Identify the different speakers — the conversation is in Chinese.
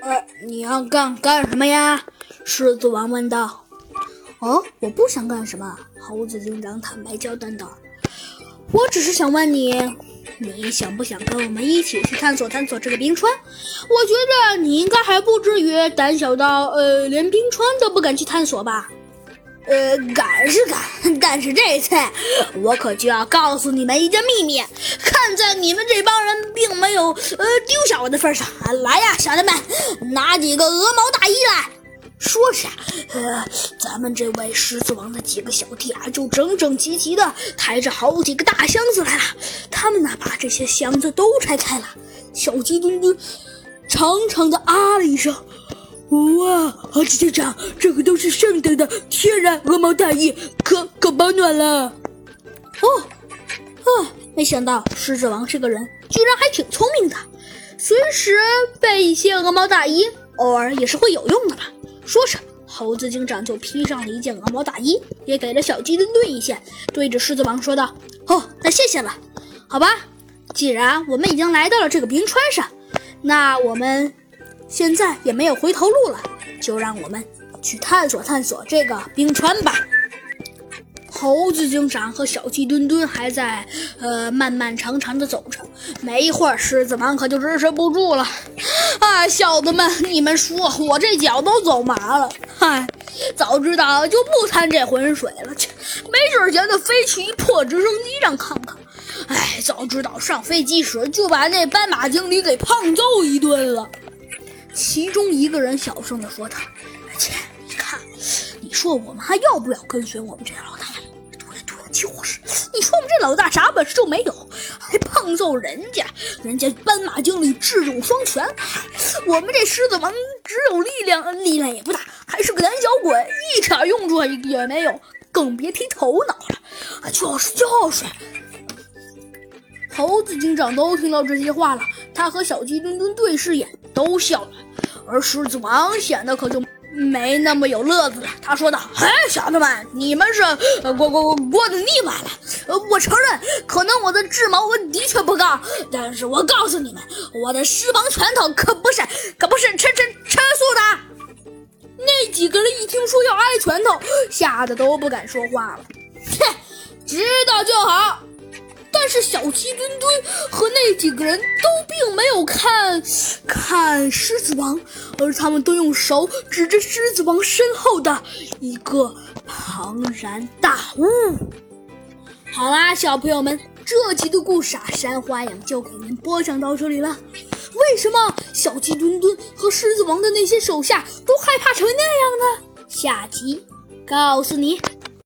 Speaker 1: 呃，你要干干什么呀？狮子王问道。
Speaker 2: 哦，我不想干什么。猴子警长坦白交代道。
Speaker 1: 我只是想问你，你想不想跟我们一起去探索探索这个冰川？我觉得你应该还不至于胆小到呃连冰川都不敢去探索吧？
Speaker 2: 呃，敢是敢，但是这次我可就要告诉你们一个秘密。看在你们这帮人并没有呃丢下我的份上，来呀，小子们，拿几个鹅毛大衣来。说着，呃，咱们这位狮子王的几个小弟啊，就整整齐齐的抬着好几个大箱子来了。他们呢，把这些箱子都拆开了。小鸡墩墩长长的啊了一声：“哇，猴子警长，这个都是圣德的天然鹅毛大衣，可可保暖了。”
Speaker 1: 哦，啊，没想到狮子王这个人居然还挺聪明的，随时备一些鹅毛大衣，偶尔也是会有用的吧。说着，猴子警长就披上了一件鹅毛大衣，也给了小鸡墩墩一件，对着狮子王说道：“哦，那谢谢了。好吧，既然我们已经来到了这个冰川上，那我们现在也没有回头路了，就让我们去探索探索这个冰川吧。”猴子警长和小鸡墩墩还在呃漫漫长长的走着，没一会儿，狮子王可就支持不住了。啊，小子们，你们说我这脚都走麻了。嗨，早知道就不掺这浑水了，没准儿就飞去一破直升机上看看。哎，早知道上飞机时就把那斑马经理给胖揍一顿了。其中一个人小声地说道：“切，你看，你说我们还要不要跟随我们这老大？”对对就是，你说我们这老大啥本事都没有，还胖揍人家，人家斑马经理智勇双全，我们这狮子王只有力量，力量也不大，还是个胆小鬼，一点用处也没有，更别提头脑了。啊，就是就是。猴子警长都听到这些话了，他和小鸡墩墩对视眼，都笑了，而狮子王显得可就。没那么有乐子了，他说道：“哎，小子们，你们是过过过得腻歪了。我承认，可能我的智谋的确不高，但是我告诉你们，我的狮王拳头可不是可不是吃吃吃素的。”那几个人一听说要挨拳头，吓得都不敢说话了。哼，知道就好。但是小鸡墩墩和那几个人都并没有看看狮子王，而他们都用手指着狮子王身后的一个庞然大物。好啦，小朋友们，这集的故事啊，山花影就给您播讲到这里了。为什么小鸡墩墩和狮子王的那些手下都害怕成那样呢？下集告诉你。